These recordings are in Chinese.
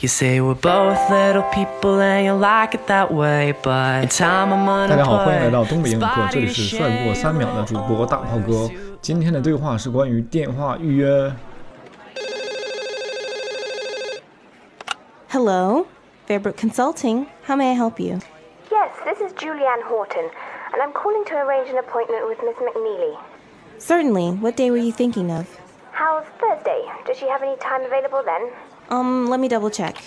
You say we're both little people and you like it that way, but time I'm gonna 大家好，欢迎来到东北 put 英语课，这里 spotty 是帅过三秒的主播大炮哥 shame。今天的对话是关于电话预约。 Hello, Fairbrook Consulting. How may I help you? Yes, this is Julianne Horton, and I'm calling to arrange an appointment with Miss McNeely. Certainly. What day were you thinking of? How's Thursday? Does she have any time available then? Um, let me double check.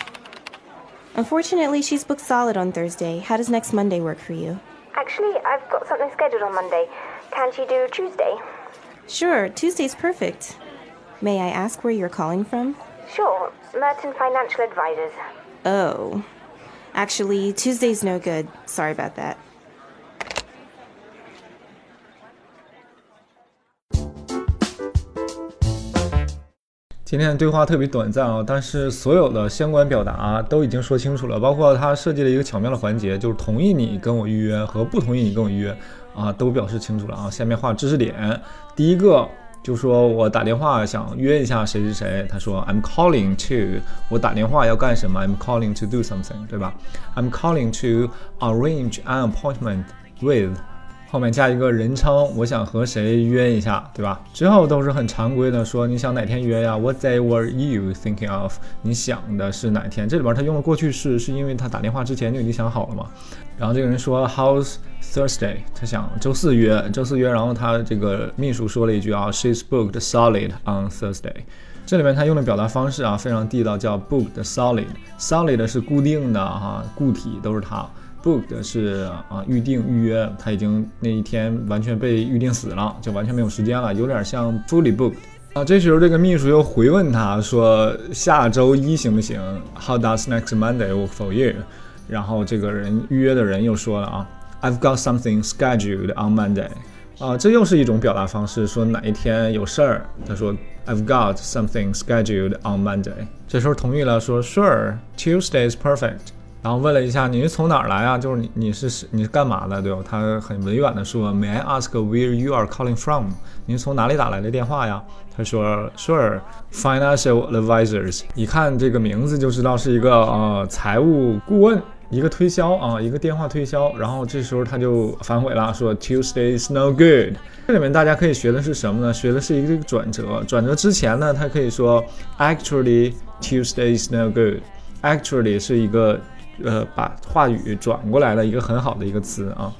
Unfortunately, she's booked solid on Thursday. How does next Monday work for you? Actually, I've got something scheduled on Monday. Can she do Tuesday? Sure, Tuesday's perfect. May I ask where you're calling from? Sure, Merton Financial Advisors. Oh. Actually, Tuesday's no good. Sorry about that. 今天的对话特别短暂啊，但是所有的相关表达都已经说清楚了，包括他设计了一个巧妙的环节，就是同意你跟我预约和不同意你跟我预约啊，都表示清楚了啊。下面画知识点，第一个就说我打电话想约一下谁谁谁，他说 I'm calling to，我打电话要干什么？I'm calling to do something，对吧？I'm calling to arrange an appointment with。后面加一个人称，我想和谁约一下，对吧？之后都是很常规的，说你想哪天约呀？What day were you thinking of？你想的是哪天？这里边他用了过去式，是因为他打电话之前就已经想好了嘛。然后这个人说 How's Thursday？他想周四约，周四约。然后他这个秘书说了一句啊，She's booked solid on Thursday。这里面他用的表达方式啊非常地道，叫 booked solid。solid 是固定的哈、固体都是它。Booked 是啊预定预约，他已经那一天完全被预定死了，就完全没有时间了，有点像 fully booked 啊。这时候这个秘书又回问他说下周一行不行？How does next Monday work for you？然后这个人预约的人又说了啊，I've got something scheduled on Monday。啊，这又是一种表达方式，说哪一天有事儿。他说 I've got something scheduled on Monday。这时候同意了，说 Sure，Tuesday is perfect。然后问了一下你是从哪儿来啊？就是你你是你是干嘛的，对吧？他很委婉的说，May I ask where you are calling from？您从哪里打来的电话呀？他说，Sure，financial advisors。一看这个名字就知道是一个呃财务顾问，一个推销啊，一个电话推销。然后这时候他就反悔了，说 Tuesday is no good。这里面大家可以学的是什么呢？学的是一个转折。转折之前呢，他可以说 Actually Tuesday is no good。Actually 是一个呃，把话语转过来的一个很好的一个词啊。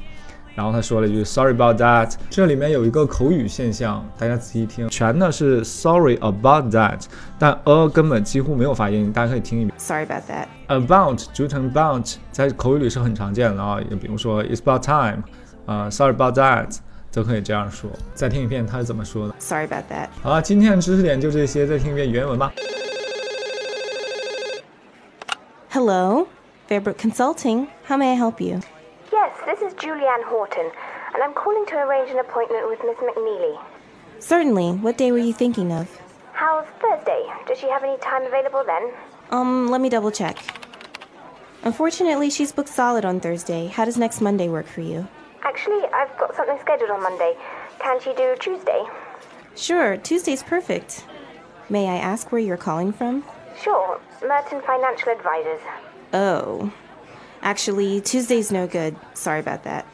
然后他说了一句 “Sorry about that”，这里面有一个口语现象，大家仔细听，全呢是 “Sorry about that”，但 a 根本几乎没有发音，大家可以听一遍。Sorry about that. About 组成 about 在口语里是很常见的啊，也比如说 “It's about time”，啊、s o r r y about that”，都可以这样说。再听一遍他是怎么说的。Sorry about that. 好了，今天的知识点就这些，再听一遍原文吧。Hello, Fairbrook Consulting. How may I help you? Yes, this is Julianne Horton, and I'm calling to arrange an appointment with Miss McNeely. Certainly. What day were you thinking of? How's Thursday? Does she have any time available then? Um, let me double check. Unfortunately, she's booked solid on Thursday. How does next Monday work for you? Actually, I've got something scheduled on Monday. Can she do Tuesday? Sure, Tuesday's perfect. May I ask where you're calling from? Sure, Merton Financial Advisors. Oh. Actually, Tuesday's no good. Sorry about that.